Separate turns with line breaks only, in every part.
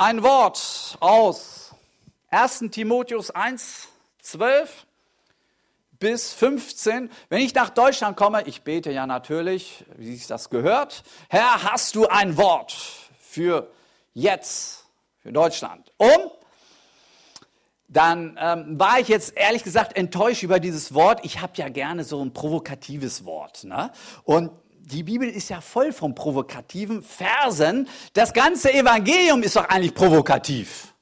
ein Wort aus 1. Timotheus 1, 12 bis 15. Wenn ich nach Deutschland komme, ich bete ja natürlich, wie sich das gehört. Herr, hast du ein Wort für jetzt, für Deutschland? Um dann ähm, war ich jetzt ehrlich gesagt enttäuscht über dieses Wort. Ich habe ja gerne so ein provokatives Wort. Ne? Und die Bibel ist ja voll von provokativen Versen. Das ganze Evangelium ist doch eigentlich provokativ.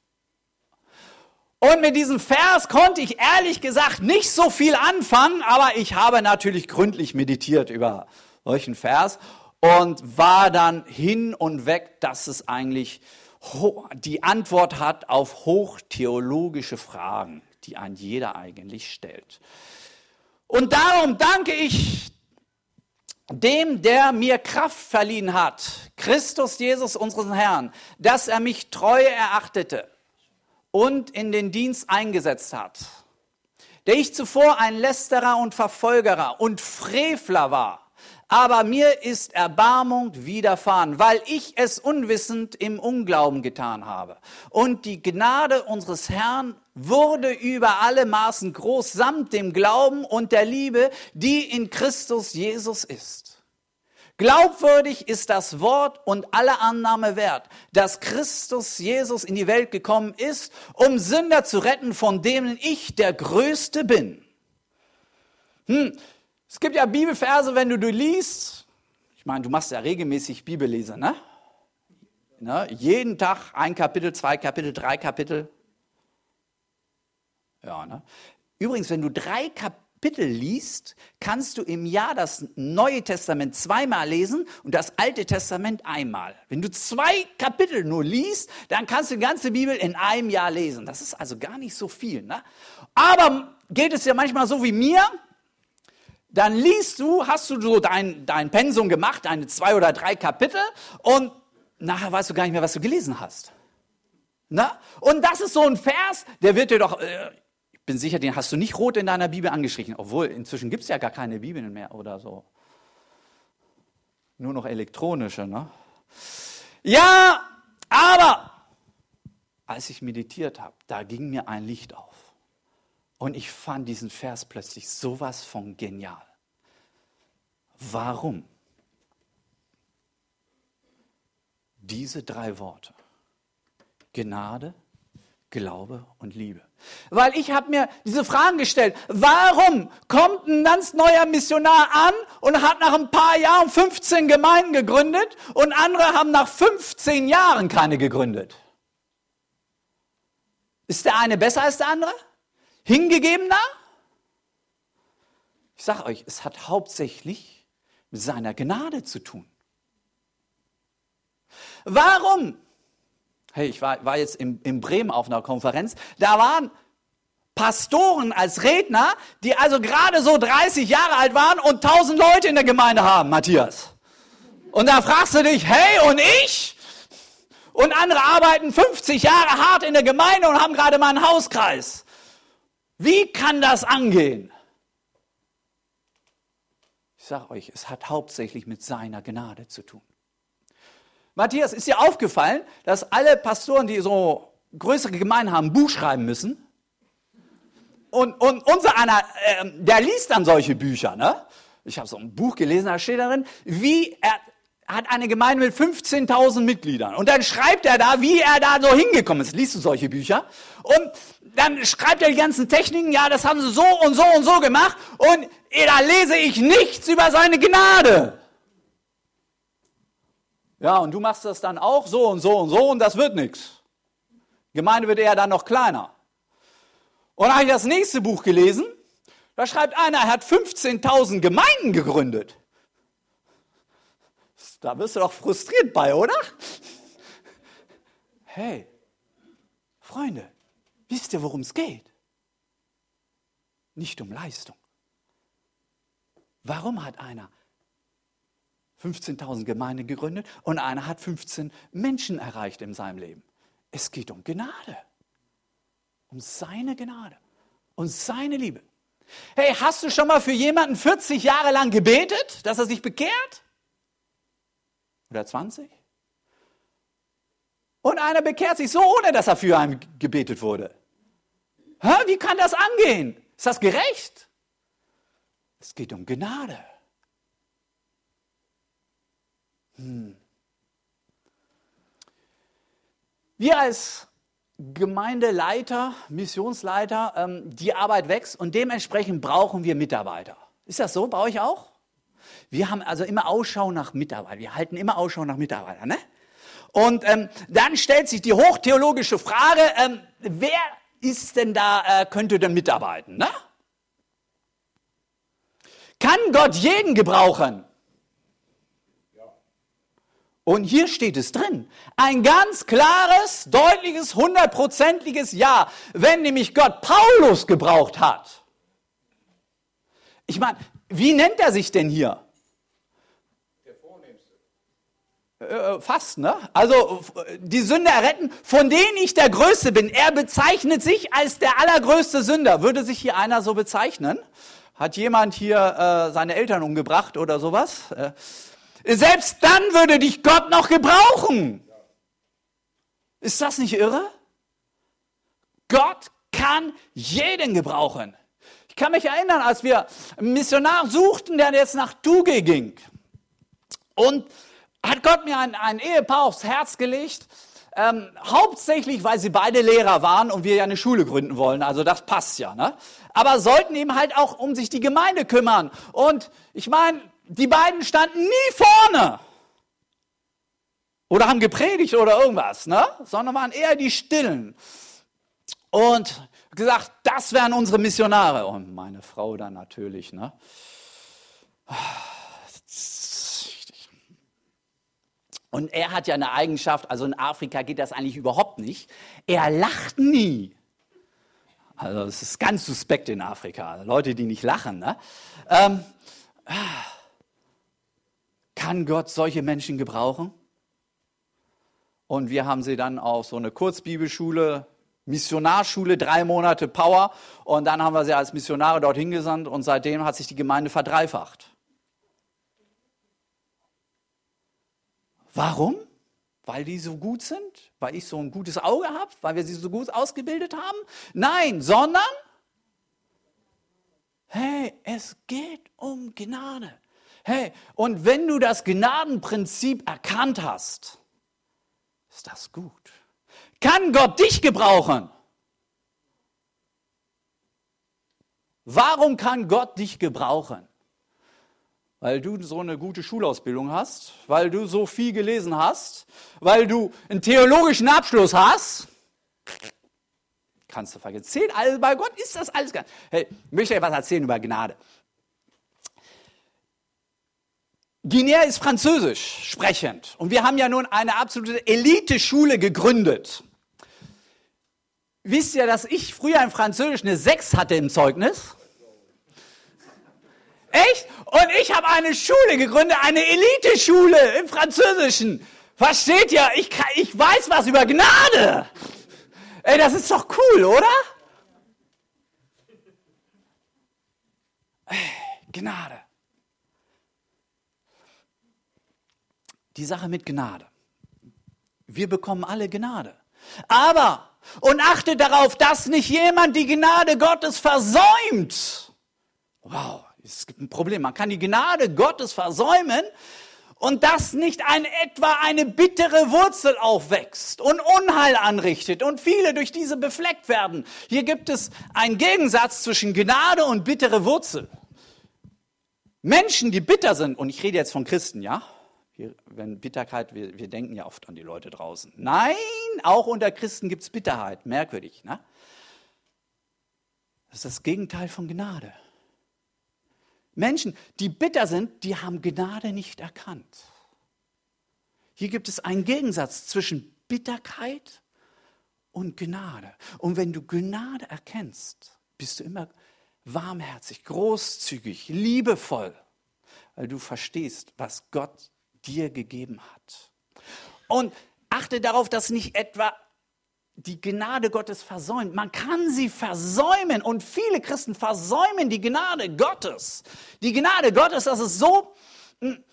Und mit diesem Vers konnte ich ehrlich gesagt nicht so viel anfangen, aber ich habe natürlich gründlich meditiert über solchen Vers und war dann hin und weg, dass es eigentlich die Antwort hat auf hochtheologische Fragen, die ein jeder eigentlich stellt. Und darum danke ich dem, der mir Kraft verliehen hat, Christus Jesus, unseren Herrn, dass er mich treu erachtete und in den Dienst eingesetzt hat, der ich zuvor ein Lästerer und Verfolgerer und Frevler war, aber mir ist Erbarmung widerfahren, weil ich es unwissend im Unglauben getan habe. Und die Gnade unseres Herrn wurde über alle Maßen groß samt dem Glauben und der Liebe, die in Christus Jesus ist. Glaubwürdig ist das Wort und alle Annahme wert, dass Christus Jesus in die Welt gekommen ist, um Sünder zu retten, von denen ich der Größte bin. Hm, es gibt ja Bibelverse, wenn du du liest, ich meine, du machst ja regelmäßig Bibellese, ne? ne? Jeden Tag ein Kapitel, zwei Kapitel, drei Kapitel. Ja, ne? Übrigens, wenn du drei Kapitel liest, kannst du im Jahr das Neue Testament zweimal lesen und das Alte Testament einmal. Wenn du zwei Kapitel nur liest, dann kannst du die ganze Bibel in einem Jahr lesen. Das ist also gar nicht so viel. Ne? Aber geht es ja manchmal so wie mir, dann liest du, hast du so dein, dein Pensum gemacht, deine zwei oder drei Kapitel und nachher weißt du gar nicht mehr, was du gelesen hast. Na? Und das ist so ein Vers, der wird dir doch, äh, bin sicher, den hast du nicht rot in deiner Bibel angestrichen, obwohl inzwischen gibt es ja gar keine Bibeln mehr oder so. Nur noch elektronische, ne? Ja, aber als ich meditiert habe, da ging mir ein Licht auf. Und ich fand diesen Vers plötzlich sowas von genial. Warum? Diese drei Worte. Gnade, Glaube und Liebe. Weil ich habe mir diese Fragen gestellt. Warum kommt ein ganz neuer Missionar an und hat nach ein paar Jahren 15 Gemeinden gegründet und andere haben nach 15 Jahren keine gegründet? Ist der eine besser als der andere? hingegebener? Ich sage euch, es hat hauptsächlich mit seiner Gnade zu tun. Warum? Hey, ich war, war jetzt in, in Bremen auf einer Konferenz, da waren Pastoren als Redner, die also gerade so 30 Jahre alt waren und 1000 Leute in der Gemeinde haben, Matthias. Und da fragst du dich, hey, und ich? Und andere arbeiten 50 Jahre hart in der Gemeinde und haben gerade mal einen Hauskreis. Wie kann das angehen? Ich sage euch, es hat hauptsächlich mit seiner Gnade zu tun. Matthias, ist dir aufgefallen, dass alle Pastoren, die so größere Gemeinden haben, Buch schreiben müssen? Und, und unser einer, äh, der liest dann solche Bücher. Ne? Ich habe so ein Buch gelesen, da steht darin, wie er hat eine Gemeinde mit 15.000 Mitgliedern. Und dann schreibt er da, wie er da so hingekommen ist. Liest du solche Bücher? Und dann schreibt er die ganzen Techniken, ja, das haben sie so und so und so gemacht. Und da lese ich nichts über seine Gnade. Ja, und du machst das dann auch so und so und so und das wird nichts. Gemeinde wird eher dann noch kleiner. Und dann habe ich das nächste Buch gelesen. Da schreibt einer, er hat 15.000 Gemeinden gegründet. Da wirst du doch frustriert bei, oder? Hey, Freunde, wisst ihr, worum es geht? Nicht um Leistung. Warum hat einer 15.000 Gemeinden gegründet und einer hat 15 Menschen erreicht in seinem Leben? Es geht um Gnade. Um seine Gnade und seine Liebe. Hey, hast du schon mal für jemanden 40 Jahre lang gebetet, dass er sich bekehrt? Oder 20? Und einer bekehrt sich so, ohne dass er für einen gebetet wurde. Hä? Wie kann das angehen? Ist das gerecht? Es geht um Gnade. Hm. Wir als Gemeindeleiter, Missionsleiter, ähm, die Arbeit wächst und dementsprechend brauchen wir Mitarbeiter. Ist das so bei euch auch? Wir haben also immer Ausschau nach Mitarbeitern. Wir halten immer Ausschau nach Mitarbeitern. Ne? Und ähm, dann stellt sich die hochtheologische Frage, ähm, wer ist denn da, äh, könnte denn mitarbeiten? Ne? Kann Gott jeden gebrauchen? Und hier steht es drin. Ein ganz klares, deutliches, hundertprozentiges Ja. Wenn nämlich Gott Paulus gebraucht hat. Ich meine, wie nennt er sich denn hier? Der Vornehmste. Äh, fast, ne? Also die Sünder retten, von denen ich der Größte bin. Er bezeichnet sich als der allergrößte Sünder. Würde sich hier einer so bezeichnen? Hat jemand hier äh, seine Eltern umgebracht oder sowas? Äh, selbst dann würde dich Gott noch gebrauchen. Ist das nicht irre? Gott kann jeden gebrauchen. Ich kann mich erinnern, als wir einen Missionar suchten, der jetzt nach Tuge ging. Und hat Gott mir ein, ein Ehepaar aufs Herz gelegt, ähm, hauptsächlich, weil sie beide Lehrer waren und wir ja eine Schule gründen wollen. Also das passt ja. Ne? Aber sollten eben halt auch um sich die Gemeinde kümmern. Und ich meine, die beiden standen nie vorne oder haben gepredigt oder irgendwas, ne? sondern waren eher die Stillen. Und gesagt, das wären unsere Missionare. Und meine Frau dann natürlich. Ne? Und er hat ja eine Eigenschaft, also in Afrika geht das eigentlich überhaupt nicht. Er lacht nie. Also es ist ganz suspekt in Afrika, Leute, die nicht lachen. Ne? Ähm, kann Gott solche Menschen gebrauchen? Und wir haben sie dann auf so eine Kurzbibelschule, Missionarschule, drei Monate Power. Und dann haben wir sie als Missionare dorthin gesandt und seitdem hat sich die Gemeinde verdreifacht. Warum? Weil die so gut sind? Weil ich so ein gutes Auge habe? Weil wir sie so gut ausgebildet haben? Nein, sondern, hey, es geht um Gnade. Hey, und wenn du das Gnadenprinzip erkannt hast, ist das gut. Kann Gott dich gebrauchen? Warum kann Gott dich gebrauchen? Weil du so eine gute Schulausbildung hast, weil du so viel gelesen hast, weil du einen theologischen Abschluss hast. Kannst du vergessen. Zählt alles bei Gott, ist das alles gar Hey, ich möchte dir was erzählen über Gnade. Guinea ist französisch sprechend und wir haben ja nun eine absolute Elite-Schule gegründet. Wisst ihr, dass ich früher in Französisch eine 6 hatte im Zeugnis? Echt? Und ich habe eine Schule gegründet, eine Elite-Schule im Französischen. Versteht ihr? Ich, ich weiß was über Gnade. Ey, das ist doch cool, oder? Gnade. Die Sache mit Gnade. Wir bekommen alle Gnade. Aber, und achte darauf, dass nicht jemand die Gnade Gottes versäumt. Wow, es gibt ein Problem. Man kann die Gnade Gottes versäumen und dass nicht ein etwa eine bittere Wurzel aufwächst und Unheil anrichtet und viele durch diese befleckt werden. Hier gibt es einen Gegensatz zwischen Gnade und bittere Wurzel. Menschen, die bitter sind, und ich rede jetzt von Christen, ja, wir, wenn Bitterkeit, wir, wir denken ja oft an die Leute draußen. Nein, auch unter Christen gibt es Bitterheit. Merkwürdig, ne? Das ist das Gegenteil von Gnade. Menschen, die bitter sind, die haben Gnade nicht erkannt. Hier gibt es einen Gegensatz zwischen Bitterkeit und Gnade. Und wenn du Gnade erkennst, bist du immer warmherzig, großzügig, liebevoll, weil du verstehst, was Gott dir gegeben hat. Und achte darauf, dass nicht etwa die Gnade Gottes versäumt. Man kann sie versäumen und viele Christen versäumen die Gnade Gottes. Die Gnade Gottes, das ist so, hm,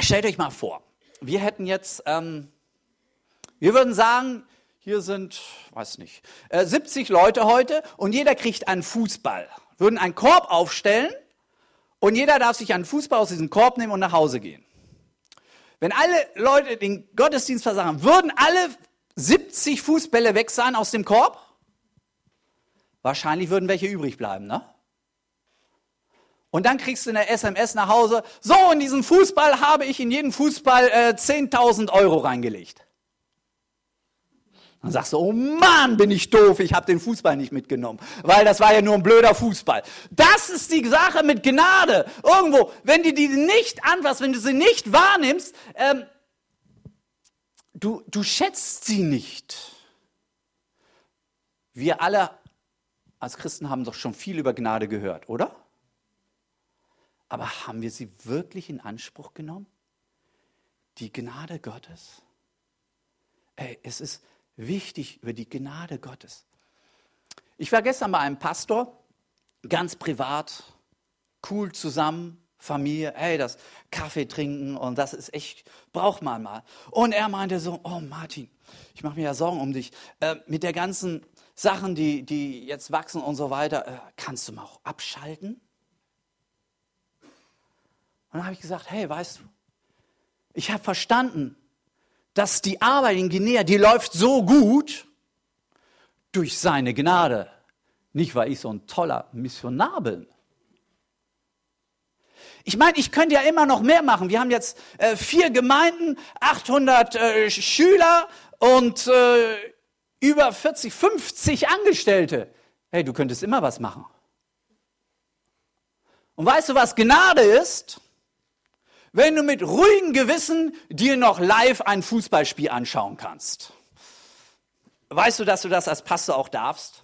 stellt euch mal vor, wir hätten jetzt, ähm, Wir würden sagen, hier sind, weiß nicht, 70 äh, Leute heute und jeder kriegt einen Fußball. Würden einen Korb aufstellen und jeder darf sich einen Fußball aus diesem Korb nehmen und nach Hause gehen. Wenn alle Leute den Gottesdienst versagen, würden alle 70 Fußbälle weg sein aus dem Korb? Wahrscheinlich würden welche übrig bleiben, ne? Und dann kriegst du eine SMS nach Hause, so, in diesen Fußball habe ich in jeden Fußball äh, 10.000 Euro reingelegt. Dann sagst du, oh Mann, bin ich doof, ich habe den Fußball nicht mitgenommen, weil das war ja nur ein blöder Fußball. Das ist die Sache mit Gnade. Irgendwo, wenn du die nicht anfasst, wenn du sie nicht wahrnimmst, ähm, du, du schätzt sie nicht. Wir alle als Christen haben doch schon viel über Gnade gehört, oder? Aber haben wir sie wirklich in Anspruch genommen? Die Gnade Gottes? Ey, es ist wichtig über die Gnade Gottes. Ich war gestern bei einem Pastor, ganz privat, cool zusammen, Familie, hey, das Kaffee trinken und das ist echt, braucht man mal. Und er meinte so, oh Martin, ich mache mir ja Sorgen um dich. Äh, mit der ganzen Sachen, die, die jetzt wachsen und so weiter, äh, kannst du mal auch abschalten? Und dann habe ich gesagt, hey, weißt du, ich habe verstanden, dass die Arbeit in Guinea, die läuft so gut durch seine Gnade. Nicht, weil ich so ein toller Missionar bin. Ich meine, ich könnte ja immer noch mehr machen. Wir haben jetzt äh, vier Gemeinden, 800 äh, Schüler und äh, über 40, 50 Angestellte. Hey, du könntest immer was machen. Und weißt du, was Gnade ist? Wenn du mit ruhigem Gewissen dir noch live ein Fußballspiel anschauen kannst. Weißt du, dass du das als Pastor auch darfst?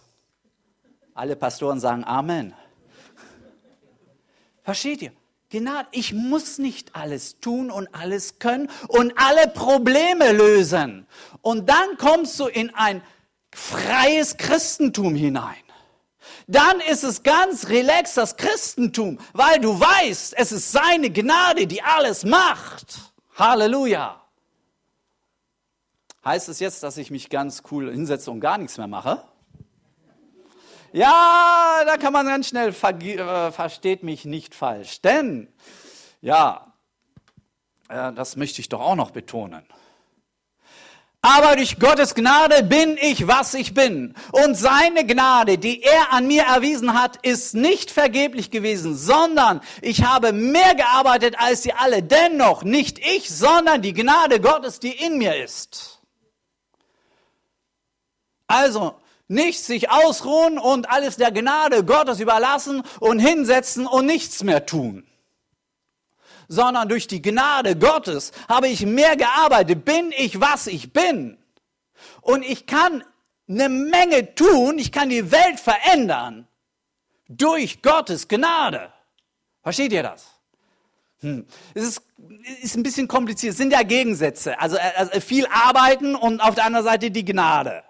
Alle Pastoren sagen Amen. Versteht ihr? Gnade, ich muss nicht alles tun und alles können und alle Probleme lösen. Und dann kommst du in ein freies Christentum hinein dann ist es ganz relax das Christentum, weil du weißt, es ist seine Gnade, die alles macht. Halleluja. Heißt es jetzt, dass ich mich ganz cool hinsetze und gar nichts mehr mache? Ja, da kann man ganz schnell, äh, versteht mich nicht falsch. Denn, ja, äh, das möchte ich doch auch noch betonen. Aber durch Gottes Gnade bin ich, was ich bin. Und seine Gnade, die er an mir erwiesen hat, ist nicht vergeblich gewesen, sondern ich habe mehr gearbeitet als sie alle. Dennoch nicht ich, sondern die Gnade Gottes, die in mir ist. Also nicht sich ausruhen und alles der Gnade Gottes überlassen und hinsetzen und nichts mehr tun sondern durch die Gnade Gottes habe ich mehr gearbeitet, bin ich, was ich bin. Und ich kann eine Menge tun, ich kann die Welt verändern durch Gottes Gnade. Versteht ihr das? Hm. Es ist, ist ein bisschen kompliziert, es sind ja Gegensätze. Also, also viel arbeiten und auf der anderen Seite die Gnade.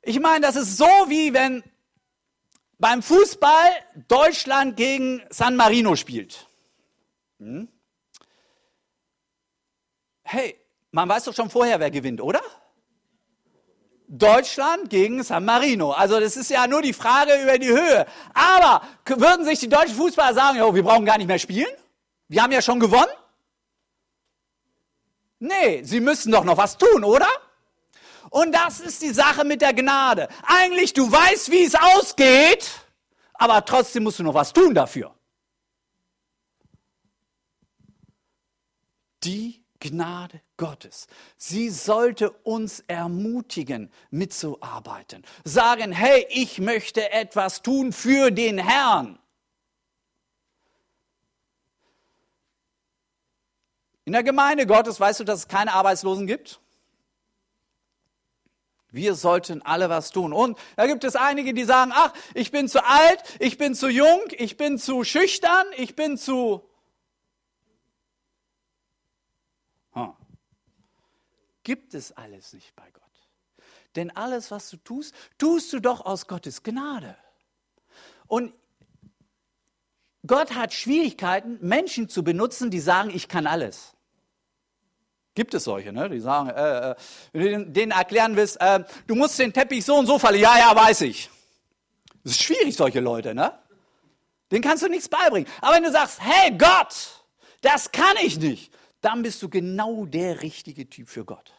Ich meine, das ist so wie wenn beim Fußball Deutschland gegen San Marino spielt. Hm? Hey, man weiß doch schon vorher, wer gewinnt, oder? Deutschland gegen San Marino. Also das ist ja nur die Frage über die Höhe. Aber würden sich die deutschen Fußballer sagen, oh, wir brauchen gar nicht mehr spielen? Wir haben ja schon gewonnen? Nee, sie müssen doch noch was tun, oder? Und das ist die Sache mit der Gnade. Eigentlich, du weißt, wie es ausgeht, aber trotzdem musst du noch was tun dafür. Die Gnade Gottes. Sie sollte uns ermutigen, mitzuarbeiten. Sagen, hey, ich möchte etwas tun für den Herrn. In der Gemeinde Gottes weißt du, dass es keine Arbeitslosen gibt? Wir sollten alle was tun. Und da gibt es einige, die sagen, ach, ich bin zu alt, ich bin zu jung, ich bin zu schüchtern, ich bin zu gibt es alles nicht bei Gott. Denn alles, was du tust, tust du doch aus Gottes Gnade. Und Gott hat Schwierigkeiten, Menschen zu benutzen, die sagen, ich kann alles. Gibt es solche, ne? die sagen, äh, äh, wenn du denen erklären willst, äh, du musst den Teppich so und so verlegen. Ja, ja, weiß ich. Das ist schwierig, solche Leute, ne? Den kannst du nichts beibringen. Aber wenn du sagst, hey Gott, das kann ich nicht, dann bist du genau der richtige Typ für Gott.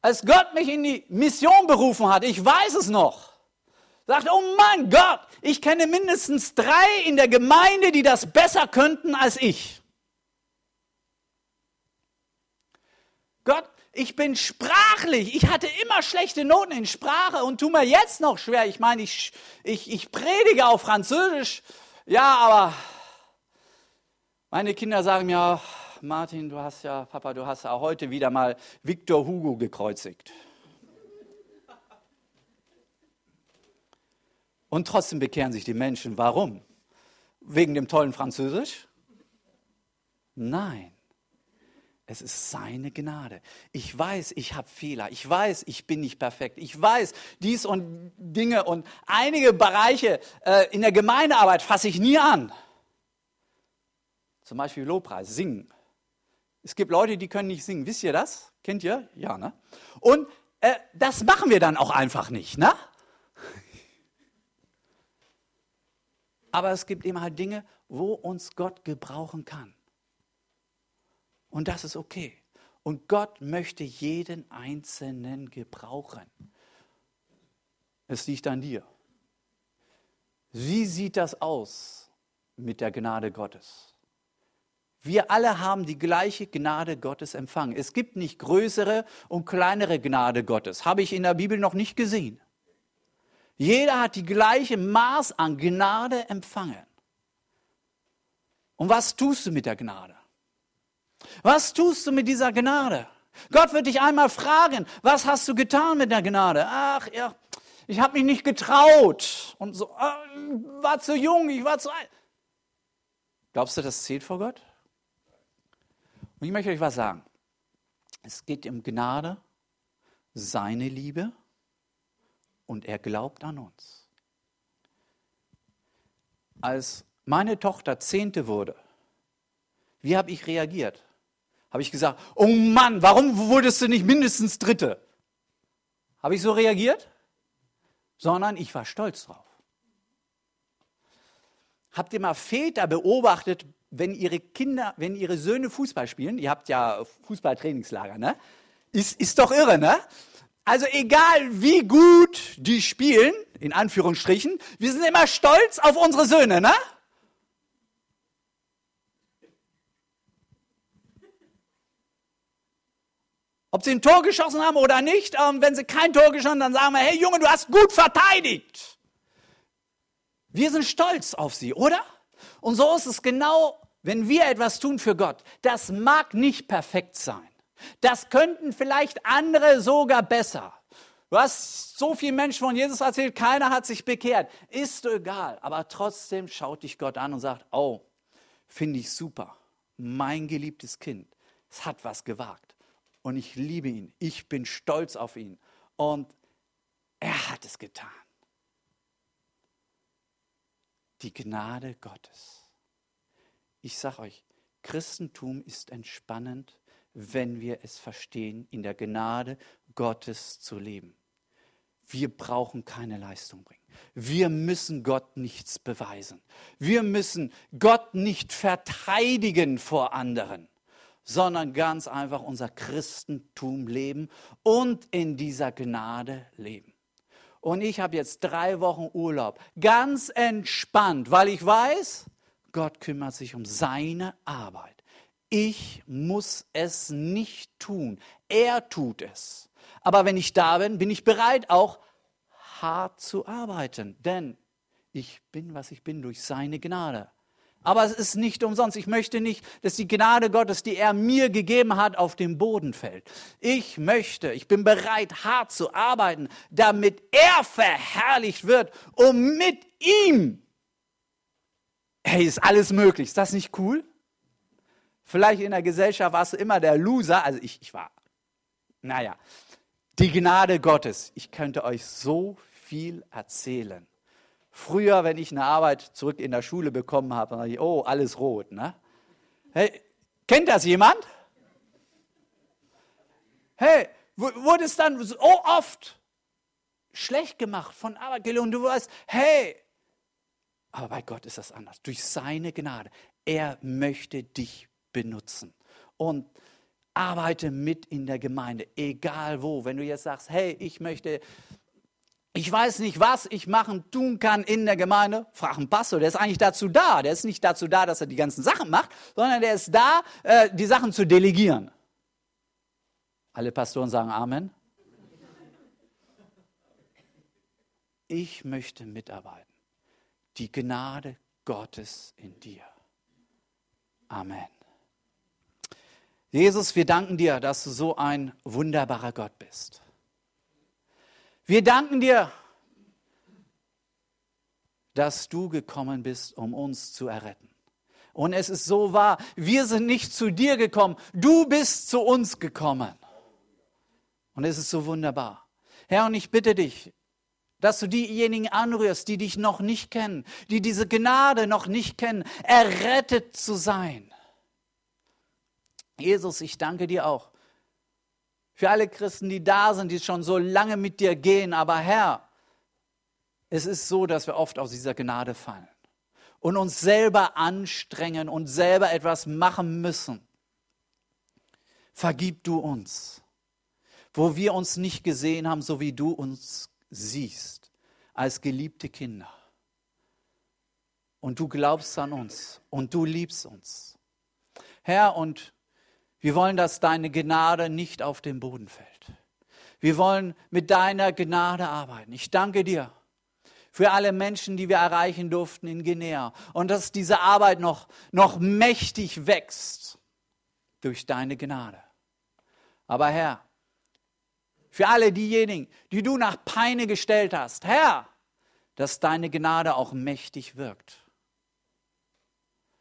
Als Gott mich in die Mission berufen hat, ich weiß es noch, sagt, oh mein Gott, ich kenne mindestens drei in der Gemeinde, die das besser könnten als ich. Gott, ich bin sprachlich. Ich hatte immer schlechte Noten in Sprache und tu mir jetzt noch schwer. Ich meine, ich, ich, ich predige auf Französisch. Ja, aber meine Kinder sagen mir, Martin, du hast ja, Papa, du hast ja heute wieder mal Victor Hugo gekreuzigt. Und trotzdem bekehren sich die Menschen. Warum? Wegen dem tollen Französisch? Nein. Es ist seine Gnade. Ich weiß, ich habe Fehler. Ich weiß, ich bin nicht perfekt. Ich weiß dies und Dinge und einige Bereiche äh, in der Gemeindearbeit fasse ich nie an. Zum Beispiel Lobpreis, singen. Es gibt Leute, die können nicht singen. Wisst ihr das? Kennt ihr? Ja, ne? Und äh, das machen wir dann auch einfach nicht, ne? Aber es gibt eben halt Dinge, wo uns Gott gebrauchen kann. Und das ist okay. Und Gott möchte jeden Einzelnen gebrauchen. Es liegt an dir. Wie sieht das aus mit der Gnade Gottes? Wir alle haben die gleiche Gnade Gottes empfangen. Es gibt nicht größere und kleinere Gnade Gottes. Habe ich in der Bibel noch nicht gesehen. Jeder hat die gleiche Maß an Gnade empfangen. Und was tust du mit der Gnade? Was tust du mit dieser Gnade? Gott wird dich einmal fragen, was hast du getan mit der Gnade? Ach ja, ich habe mich nicht getraut und so, äh, war zu jung, ich war zu alt. Glaubst du, das zählt vor Gott? Und ich möchte euch was sagen. Es geht um Gnade, seine Liebe und er glaubt an uns. Als meine Tochter Zehnte wurde, wie habe ich reagiert? Habe ich gesagt, oh Mann, warum wurdest du nicht mindestens Dritte? Habe ich so reagiert? Sondern ich war stolz drauf. Habt ihr mal Väter beobachtet, wenn ihre Kinder, wenn ihre Söhne Fußball spielen? Ihr habt ja Fußballtrainingslager, ne? Ist, ist doch irre, ne? Also egal wie gut die spielen, in Anführungsstrichen, wir sind immer stolz auf unsere Söhne, ne? Ob sie ein Tor geschossen haben oder nicht, ähm, wenn sie kein Tor geschossen haben, dann sagen wir, hey Junge, du hast gut verteidigt. Wir sind stolz auf sie, oder? Und so ist es genau, wenn wir etwas tun für Gott. Das mag nicht perfekt sein. Das könnten vielleicht andere sogar besser. Du hast so viele Menschen von Jesus erzählt, keiner hat sich bekehrt. Ist egal. Aber trotzdem schaut dich Gott an und sagt, oh, finde ich super. Mein geliebtes Kind. Es hat was gewagt und ich liebe ihn. Ich bin stolz auf ihn. Und er hat es getan. Die Gnade Gottes. Ich sage euch, Christentum ist entspannend, wenn wir es verstehen, in der Gnade Gottes zu leben. Wir brauchen keine Leistung bringen. Wir müssen Gott nichts beweisen. Wir müssen Gott nicht verteidigen vor anderen sondern ganz einfach unser Christentum leben und in dieser Gnade leben. Und ich habe jetzt drei Wochen Urlaub, ganz entspannt, weil ich weiß, Gott kümmert sich um seine Arbeit. Ich muss es nicht tun. Er tut es. Aber wenn ich da bin, bin ich bereit, auch hart zu arbeiten. Denn ich bin, was ich bin, durch seine Gnade. Aber es ist nicht umsonst. Ich möchte nicht, dass die Gnade Gottes, die er mir gegeben hat, auf den Boden fällt. Ich möchte, ich bin bereit, hart zu arbeiten, damit er verherrlicht wird und mit ihm. Hey, ist alles möglich. Ist das nicht cool? Vielleicht in der Gesellschaft warst du immer der Loser. Also ich, ich war. Naja, die Gnade Gottes. Ich könnte euch so viel erzählen. Früher, wenn ich eine Arbeit zurück in der Schule bekommen habe, dann ich, oh, alles rot. Ne? Hey, kennt das jemand? Hey, wurde es dann so oft schlecht gemacht von Abergele und du weißt, hey, aber bei Gott ist das anders. Durch seine Gnade. Er möchte dich benutzen. Und arbeite mit in der Gemeinde, egal wo. Wenn du jetzt sagst, hey, ich möchte, ich weiß nicht, was ich machen, tun kann in der Gemeinde, frag einen Pastor, der ist eigentlich dazu da. Der ist nicht dazu da, dass er die ganzen Sachen macht, sondern der ist da, äh, die Sachen zu delegieren. Alle Pastoren sagen Amen. Ich möchte mitarbeiten. Die Gnade Gottes in dir. Amen. Jesus, wir danken dir, dass du so ein wunderbarer Gott bist. Wir danken dir, dass du gekommen bist, um uns zu erretten. Und es ist so wahr, wir sind nicht zu dir gekommen, du bist zu uns gekommen. Und es ist so wunderbar. Herr, und ich bitte dich, dass du diejenigen anrührst, die dich noch nicht kennen, die diese Gnade noch nicht kennen, errettet zu sein. Jesus, ich danke dir auch für alle Christen, die da sind, die schon so lange mit dir gehen. Aber Herr, es ist so, dass wir oft aus dieser Gnade fallen und uns selber anstrengen und selber etwas machen müssen. Vergib du uns, wo wir uns nicht gesehen haben, so wie du uns siehst, als geliebte Kinder. Und du glaubst an uns und du liebst uns. Herr, und wir wollen, dass deine Gnade nicht auf den Boden fällt. Wir wollen mit deiner Gnade arbeiten. Ich danke dir für alle Menschen, die wir erreichen durften in Guinea und dass diese Arbeit noch, noch mächtig wächst durch deine Gnade. Aber Herr, für alle diejenigen, die du nach Peine gestellt hast, Herr, dass deine Gnade auch mächtig wirkt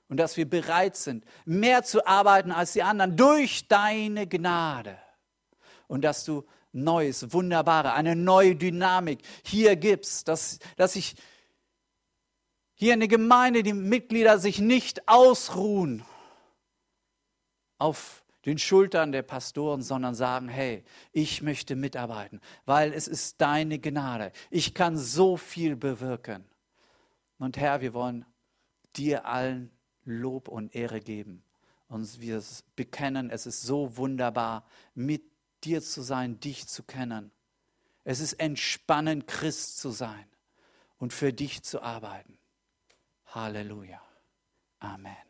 und dass wir bereit sind, mehr zu arbeiten als die anderen durch deine Gnade. Und dass du Neues, Wunderbare, eine neue Dynamik hier gibst, dass, dass ich hier eine Gemeinde, die Mitglieder sich nicht ausruhen auf den Schultern der Pastoren, sondern sagen, hey, ich möchte mitarbeiten, weil es ist deine Gnade. Ich kann so viel bewirken. Und Herr, wir wollen dir allen Lob und Ehre geben. Und wir bekennen, es ist so wunderbar, mit dir zu sein, dich zu kennen. Es ist entspannend, Christ zu sein und für dich zu arbeiten. Halleluja. Amen.